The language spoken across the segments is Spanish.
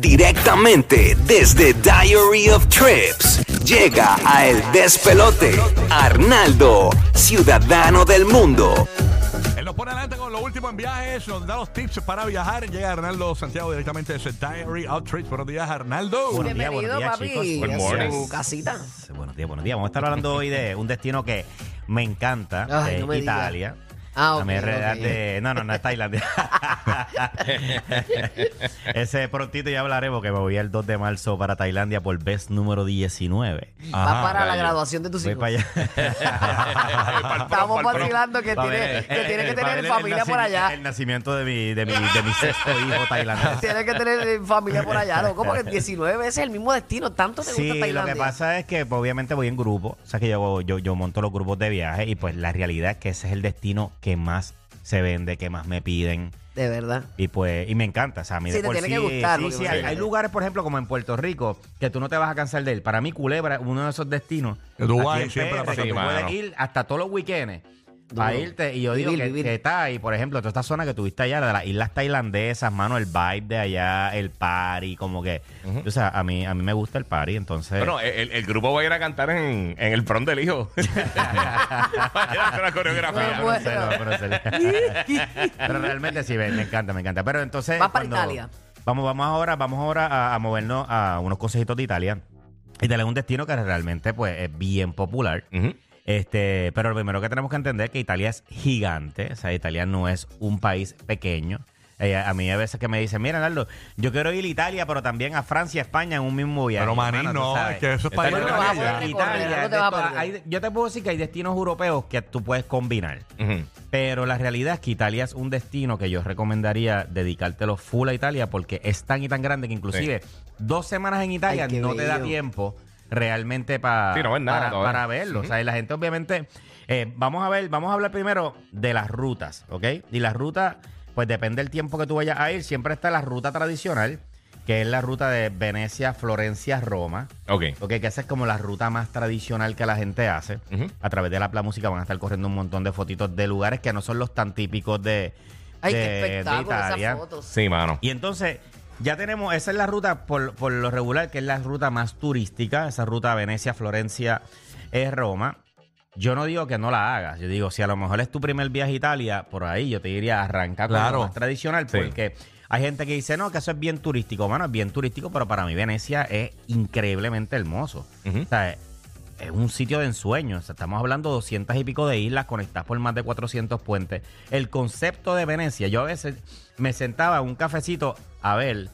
Directamente desde Diary of Trips. Llega a El Despelote. Arnaldo, ciudadano del mundo. Él nos pone adelante con lo último en viajes, nos da los tips para viajar. Llega Arnaldo Santiago directamente desde Diary of Trips. Buenos días, Arnaldo. Buenos días, buenos días, papi, chicos. a Good su morning. casita. Buenos días, buenos días. Vamos a estar hablando hoy de un destino que me encanta, Ay, de no me. Italia. Ah, ok, A mí en realidad ok. de- No, no, no es Tailandia. Ese prontito ya hablaremos que me voy el 2 de marzo para Tailandia por vez número 19. Va para la graduación de tus Voy hijos. para allá. Estamos vacilando que tiene, que, tiene que pa' tener familia por allá. El nacimiento de mi, de mi, de mi sexto hijo tailandés. Tiene que tener familia por allá. ¿no? ¿Cómo que 19 ese es el mismo destino? ¿Tanto te gusta Sí, lo Tailandia? que pasa es que pues, obviamente voy en grupo. O sea que yo, yo, yo monto los grupos de viaje y pues la realidad es que ese es el destino que más se vende, que más me piden. De verdad. Y pues, y me encanta. O sea, a mí Sí, de te por tiene sí, que gustar, sí, porque sí, hay, lugares, por ejemplo, como en Puerto Rico, que tú no te vas a cansar de él. Para mí, Culebra uno de esos destinos. Que tú vas aquí y en siempre la pasas que tú bien. puedes mano. ir hasta todos los weekends. Duro. Para irte, y yo digo Vivir, que, vivir. que está ahí, por ejemplo, toda esta zona que tuviste allá, de las islas tailandesas, mano, el vibe de allá, el party, como que, o sea, a mí, a mí me gusta el party, entonces. Bueno, el, el grupo va a ir a cantar en, en el prom del hijo. va a ir a hacer una coreografía. no Bueno. sé, no, pero, realmente sí, me, me encanta, me encanta. Pero entonces. Vas para Italia. Vamos, vamos ahora, vamos ahora a, a movernos a unos consejitos de Italia. Italia es un destino que realmente pues, es bien popular. Ujú. Este, pero lo primero que tenemos que entender es que Italia es gigante. O sea, Italia no es un país pequeño. Eh, a mí a veces que me dicen, mira, Nardo, yo quiero ir a Italia, pero también a Francia, España en un mismo viaje. Pero maní, Hermano, no, es que eso es para Italia no Italia. no te hay- yo te puedo decir que hay destinos europeos que tú puedes combinar. Pero la realidad es que Italia es un destino que yo recomendaría dedicártelo full a Italia porque es tan y tan grande que inclusive dos semanas en Italia Ay, no te da tiempo realmente pa- Sí, no ves nada para, para verlo. O sea, y la gente obviamente... eh, vamos a ver, vamos a hablar primero de las rutas, ¿ok? Y las rutas, pues depende del tiempo que tú vayas a ir. Siempre está la ruta tradicional, que es la ruta de Venecia, Florencia, Roma. Ok. Ok, que esa es como la ruta más tradicional que la gente hace. A través de la Pla Música van a estar corriendo un montón de fotitos de lugares que no son los tan típicos de, Ay, de- qué de espectáculo Italia. esas fotos. Sí, mano. Y entonces, ya tenemos, esa es la ruta por, por lo regular, que es la ruta más turística, esa ruta Venecia, Florencia, es Roma. Yo no digo que no la hagas, yo digo, si a lo mejor es tu primer viaje a Italia, por ahí yo te diría arranca con Claro. lo más tradicional, Sí. porque hay gente que dice, no, que eso es bien turístico. Bueno, es bien turístico, pero para mí Venecia es increíblemente hermoso. O sea, es un sitio de ensueño. O sea, estamos hablando de 200 y pico de islas conectadas por más de 400 puentes. El concepto de Venecia, yo a veces me sentaba en un cafecito a ver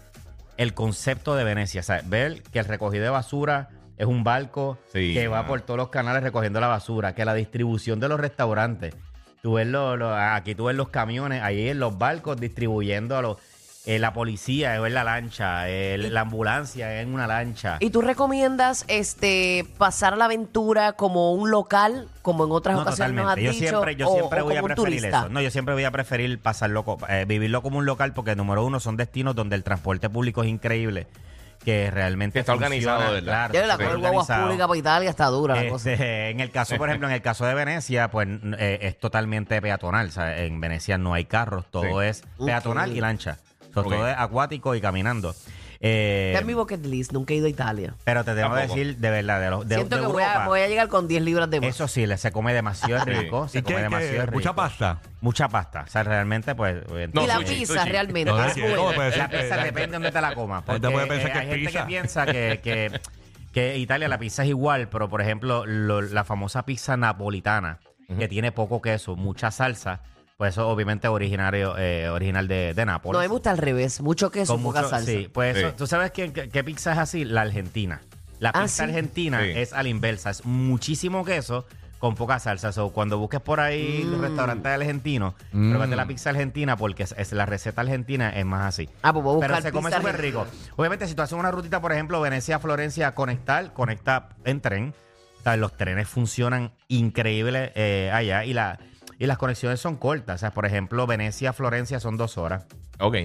el concepto de Venecia. O sea, ver que el recogido de basura es un barco Sí, que va por todos los canales recogiendo la basura, que la distribución de los restaurantes. Tú ves lo- lo- aquí tú ves los camiones, ahí en los barcos distribuyendo a los... eh, la policía es la lancha, el- la ambulancia es en una lancha. ¿Y tú recomiendas este pasar la aventura como un local, como en otras No, ocasiones nos has totalmente. Yo dicho, siempre, yo o- siempre o voy a como un preferir turista? eso. No, yo siempre voy a preferir pasarlo, co- eh, vivirlo como un local porque, número uno, son destinos donde el transporte público es increíble. Que realmente Está funciona, organizado, ¿verdad? Claro, Ya la guaguas organizado. públicas para Italia está dura la cosa. Este, en el caso, por ejemplo, en el caso de Venecia, pues n- eh, es totalmente peatonal. O sea, en Venecia no hay carros, todo Sí. es peatonal Ok. y lancha. O sea, Ok. Todo es acuático y caminando. Eh, Está en mi bucket list, nunca he ido a Italia. pero te tengo que decir de verdad, de, los- de, Siento de que voy a, Europa, voy a llegar con 10 libras de más. eso sí, le- se come demasiado Sí. rico. Se ¿Y come qué, demasiado qué? rico. Mucha pasta. Mucha pasta. O sea, realmente, pues. eh, No, y la sushi, pizza sushi. realmente. No, sí, ser La pizza la- depende de dónde te la comas. Porque puede pensar eh, que hay es gente pizza. que piensa que, que, que Italia la pizza es igual, pero por ejemplo, lo- la famosa pizza napolitana, que tiene poco queso, mucha salsa, pues eso obviamente es originario, eh, original de, de No, Nápoles. mí me gusta al revés, mucho queso, Con poca mucho- salsa. Sí, pues eso- Sí. tú sabes quién- qué, qué pizza es así, la argentina. La Ah, pizza ¿sí? argentina Sí. es a la inversa, es muchísimo queso con poca salsa. So, cuando busques por ahí Mm. restaurantes argentinos, pruébate la pizza argentina porque es, es- la receta argentina es más así. Ah, pues voy a Pero buscar se come pizza súper rico. Obviamente, si tú haces una rutita, por ejemplo, Venecia-Florencia, conectar, conecta en tren. O sea, los trenes funcionan increíbles eh, allá y, la, y las conexiones son cortas. O sea, por ejemplo, Venecia-Florencia son dos horas. Ok.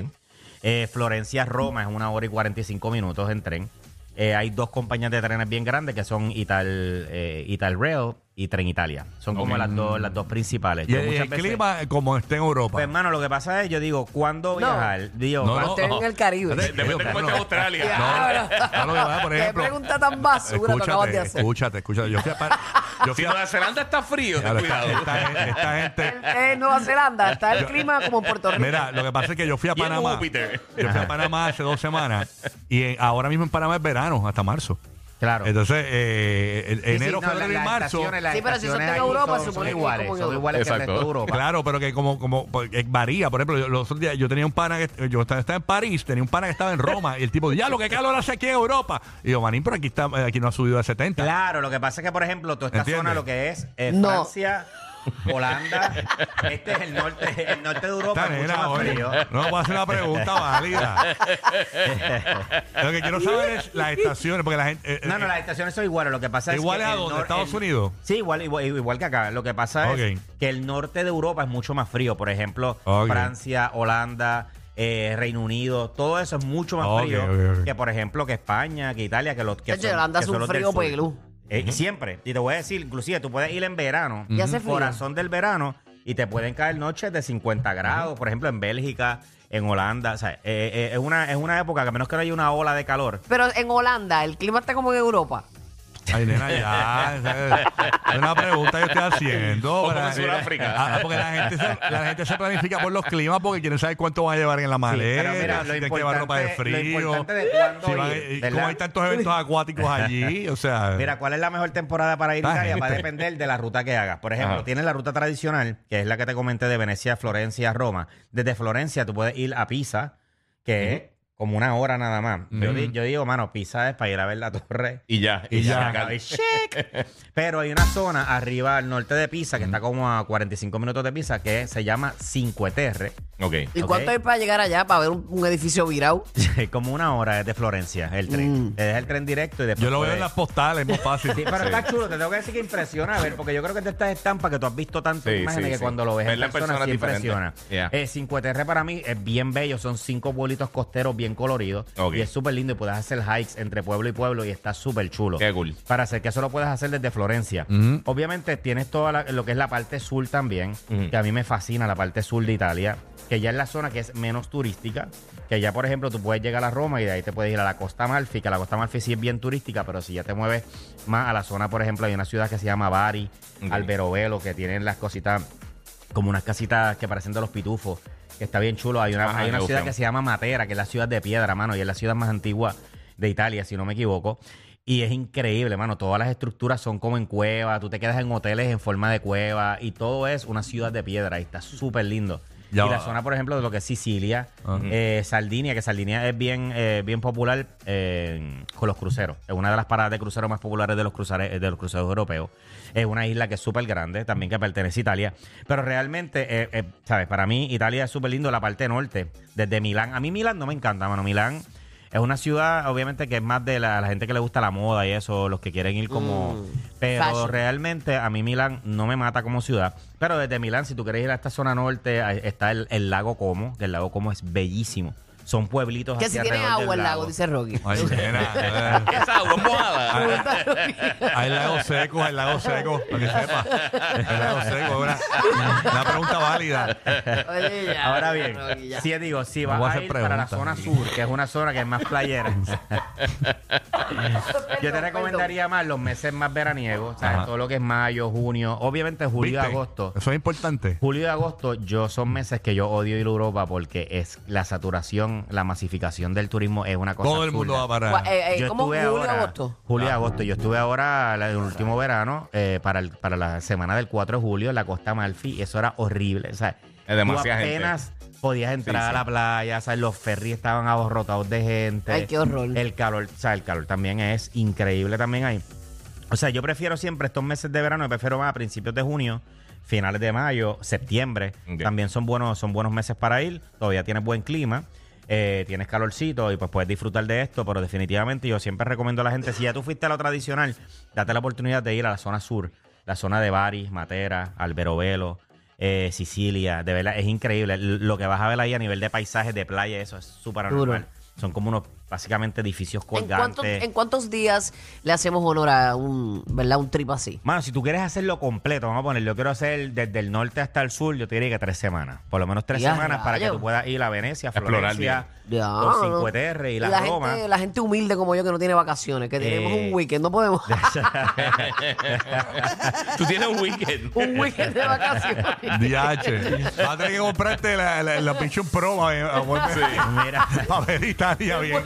Eh, Florencia-Roma es una hora y 45 minutos en tren. Eh, hay dos compañías de trenes bien grandes que son Ital, eh, Ital Rail y Trenitalia. Son como las dos, las dos principales. Y Yo el, muchas veces- clima como está en Europa. Pues, hermano, lo que pasa es, yo digo, ¿cuándo viajar? Digo, No, ¿cuándo- no. Usted en el Caribe. Depende de cómo esté Australia. No, lo que pasa, por Qué ejemplo, pregunta tan basura tú acabas de escúchate, hacer. escúchate, escúchate. Yo fui a, Pan- yo Si fui a- Nueva Zelanda está frío, ten Claro, esta, cuidado. esta gente- esta gente En Nueva Zelanda está el clima como en Puerto Rico. Mira, lo que pasa es que yo fui a Y en Panamá. Júpiter. Yo fui a Panamá hace dos semanas y eh, ahora mismo en Panamá es verano, hasta marzo. Claro. Entonces, eh, el- Sí, sí, enero, no, febrero la- y las marzo. estaciones- las Sí, pero si en estaciones Europa, son, supone son que iguales, como en son Europa. iguales que el Exacto. resto de Europa. Claro, pero que como, como porque varía. Por ejemplo, yo, los otros días yo tenía un pana que yo estaba, estaba en París, tenía un pana que estaba en Roma y el tipo, ya lo que calor hace aquí en Europa. Y yo, manín, pero aquí está, eh, aquí no ha subido a 70. Claro, lo que pasa es que, por ejemplo, toda esta ¿Entiendes? zona, lo que es eh, No. Francia, Holanda, este es el norte, el norte de Europa, Esta es mucho nena, más oye, frío. no puedo hacer una pregunta válida. Lo que quiero saber es las estaciones, porque la gente. eh, No, no, eh, las estaciones son iguales. Lo que pasa es ¿Iguales que a el dónde? nor- ¿Estados el- Unidos? Sí, igual, igual, igual que acá. Lo que pasa Ok. es que el norte de Europa es mucho más frío. Por ejemplo, Ok. Francia, Holanda, eh, Reino Unido, todo eso es mucho más Ok, frío ok, ok. que, por ejemplo, que España, que Italia, que los que Chacho, son, Holanda que hace son un los del frío sur. pelú. Eh, Siempre. Y te voy a decir, inclusive tú puedes ir en verano, Y hace frío. corazón del verano, y te pueden caer noches de 50 grados, por ejemplo, en Bélgica, en Holanda. O sea, eh, eh, es, una, es una época que a menos que no haya una ola de calor. Pero en Holanda, el clima está como en Europa. Ay, nena, ya. Es una pregunta que estoy haciendo. Como para- en Sudáfrica. Ah, porque la gente, se, la gente se planifica por los climas porque quieren saber cuánto van a llevar en la maleta. pero mira, lo si tienen que llevar ropa de importante- lo frío. importante de cuándo si van- ir, y ¿verdad? como hay tantos eventos acuáticos allí, o sea. Mira, ¿cuál es la mejor temporada para ir a Ah, Italia? Va a depender de la ruta que hagas. Por ejemplo, Ajá. tienes la ruta tradicional, que es la que te comenté de Venecia, Florencia, Roma. Desde Florencia tú puedes ir a Pisa, que es como una hora nada más. yo, di- yo digo, mano, Pisa es para ir a ver la torre. Y ya. Y ya. acá, y chic. Pero hay una zona arriba al norte de Pisa, que está como a 45 minutos de Pisa, que se llama Cinque Terre. Ok. ¿Y cuánto hay para llegar allá para ver un, un edificio virado? como una hora desde Florencia, el tren. Mm. Deja el tren directo y después yo lo veo puedes- en las postales, es muy fácil. Sí, pero está chulo, te tengo que decir que impresiona, a ver, porque yo creo que es de estas estampas que tú has visto tantas Sí, imágenes sí, que sí. cuando lo ves en persona, persona sí es impresiona. Yeah. Eh, Cinque Terre para mí es bien bello, son cinco pueblitos costeros bien coloridos Ok. y es súper lindo y puedes hacer hikes entre pueblo y pueblo y está súper chulo. Qué cool. Para hacer que eso lo puedes hacer desde Florencia. Ujú. Obviamente tienes toda la- lo que es la parte sur también, Ujú. que a mí me fascina la parte sur de Italia, que ya es la zona que es menos turística, que ya por ejemplo tú puedes llegar a Roma y de ahí te puedes ir a la Costa Amalfi, que la Costa Amalfi sí es bien turística, pero si ya te mueves más a la zona, por ejemplo, hay una ciudad que se llama Bari, Ok. Alberobelo, que tienen las cositas como unas casitas que parecen de los pitufos, que está bien chulo. Hay una, Ajá, hay una ciudad que se llama Matera, que es la ciudad de piedra, mano, y es la ciudad más antigua de Italia, si no me equivoco. Y es increíble, mano. Todas las estructuras son como en cueva. Tú te quedas en hoteles en forma de cueva. Y todo es una ciudad de piedra. Y está súper lindo. Ya y la zona, por ejemplo, de lo que es Sicilia, Ajá. eh, Sardinia, que Sardinia es bien, eh, bien popular eh, con los cruceros. Es una de las paradas de cruceros más populares de los, cruceros, de los cruceros europeos. Es una isla que es súper grande, también que pertenece a Italia. Pero realmente, eh, ¿sabes? Para mí, Italia es súper lindo la parte norte, desde Milán. A mí Milán no me encanta, mano. Milán es una ciudad, obviamente, que es más de la, la gente que le gusta la moda y eso, los que quieren ir como... Mm, pero fashion. realmente a mí Milán no me mata como ciudad. Pero desde Milán, si tú quieres ir a esta zona norte, está el, el lago Como, que el lago Como es bellísimo. Son pueblitos Que si tiene alrededor agua del el lago, dice Rocky. Ay, nena, eh. Esa agua mojada. A. Hay lagos secos, hay lagos secos, para que sepa. Hay lagos secos, una, una pregunta válida. Oye, ya, Ahora bien, Rocky, ya. si digo, si Vamos a vas a hacer ir para la zona sur, que es una zona que es más playera, yo te recomendaría más los meses más veraniegos, ¿sabes? Ajá. todo lo que es mayo, junio, obviamente julio y ¿Viste? agosto. Eso es importante. Julio y agosto, yo son meses que yo odio ir a Europa porque es la saturación, la masificación del turismo es una cosa. Todo el mundo va para. Gua- eh, eh, Yo ¿Cómo estuve julio, ahora- agosto? Julio y agosto. Yo estuve ahora la- el último verano eh, para, el- para la semana del 4 de julio en la Costa Amalfi y eso era horrible. O sea, Es demasiada tú gente. apenas podías entrar Sí, a sí. la playa, o sea, los ferries estaban abarrotados de gente. Ay, qué horror. El calor, o sea, el calor también es increíble también ahí. O sea, yo prefiero siempre estos meses de verano, yo prefiero más a principios de junio, finales de mayo, septiembre. Ok. También son buenos, son buenos meses para ir. Todavía tienes buen clima. Eh, tienes calorcito y pues puedes disfrutar de esto, pero definitivamente yo siempre recomiendo a la gente, si ya tú fuiste a lo tradicional, date la oportunidad de ir a la zona sur, la zona de Bari, Matera, Alberobelo, eh, Sicilia, de verdad es increíble. Lo que vas a ver ahí a nivel de paisajes, de playa, eso es súper Duro. anormal. Son como unos básicamente edificios ¿En cuántos, colgantes. ¿En cuántos días le hacemos honor a un, ¿verdad? un trip así? Mano, si tú quieres hacerlo completo, vamos a poner, yo quiero hacer desde el norte hasta el sur, yo te diría que tres semanas. Por lo menos tres Ya, semanas para que tú puedas ir a Venecia, Explorar Florencia, Ya, los no. 5TR y la, la Roma. gente, la gente humilde como yo que no tiene vacaciones, que tenemos Eh. un weekend, no podemos. Tú tienes un weekend. un weekend de vacaciones. DH. Vas a tener que comprarte la, la, la Pro para Mira, ver Italia bien.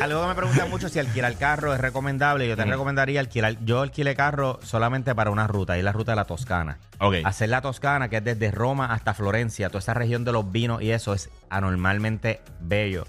Algo que me preguntan mucho si alquilar carro es recomendable. Yo te recomendaría alquilar. Yo alquilé carro solamente para una ruta, y es la ruta de la Toscana. Ok. Hacer la Toscana, que es desde Roma hasta Florencia, toda esa región de los vinos y eso es anormalmente bello.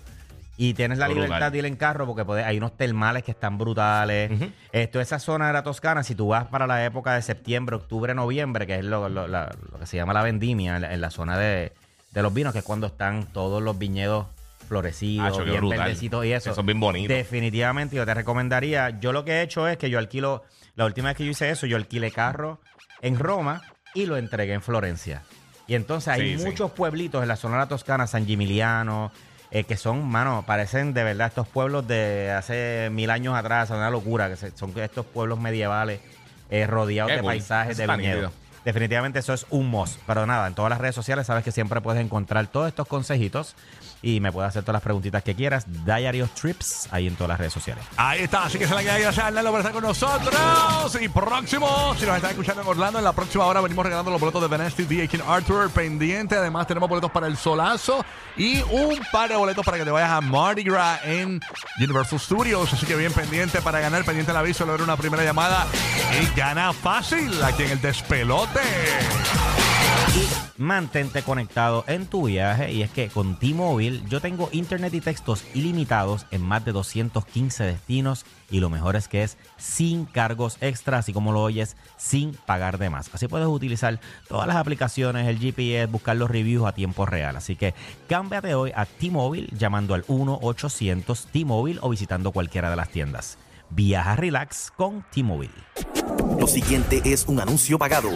Y tienes la Brutal. libertad de ir en carro porque hay unos termales que están brutales. Esto, esa zona de la Toscana, si tú vas para la época de septiembre, octubre, noviembre, que es lo, lo- la- lo que se llama la vendimia en la, en la zona de, de los vinos, que es cuando están todos los viñedos florecidos, Acho, bien brutal. verdecitos y eso. Que son bien bonitos. Definitivamente yo te recomendaría. Yo lo que he hecho es que yo alquilo, la última vez que yo hice eso, yo alquilé carro en Roma y lo entregué en Florencia. Y entonces hay Sí, sí. muchos pueblitos en la zona de la Toscana, San Gimiliano, eh, que son, mano, parecen de verdad estos pueblos de hace mil años atrás, una locura, que son estos pueblos medievales eh, rodeados Qué de cool. paisajes, Eso de viñedos. Definitivamente eso es un must. Pero nada, en todas las redes sociales sabes que siempre puedes encontrar todos estos consejitos y me puedes hacer todas las preguntitas que quieras. Diary of Trips, ahí en todas las redes sociales. Ahí está, así que se la queda gracias a Arnaldo por estar con nosotros. Y próximo, si nos están escuchando en Orlando, en la próxima hora venimos regalando los boletos de Venesti DJ King Arthur pendiente. Además, tenemos boletos para el solazo y un par de boletos para que te vayas a Mardi Gras en Universal Studios. Así que bien pendiente para ganar, pendiente el aviso, lograr una primera llamada y gana fácil aquí en el despelote. Mantente conectado en tu viaje y es que con T-Mobile yo tengo internet y textos ilimitados en más de 215 destinos y lo mejor es que es sin cargos extra, así como lo oyes, sin pagar de más. Así puedes utilizar todas las aplicaciones, el GPS, buscar los reviews a tiempo real. Así que cámbiate hoy a T-Mobile llamando al 1-800 T-Mobile o visitando cualquiera de las tiendas. Viaja relax con T-Mobile. Lo siguiente es un anuncio pagado.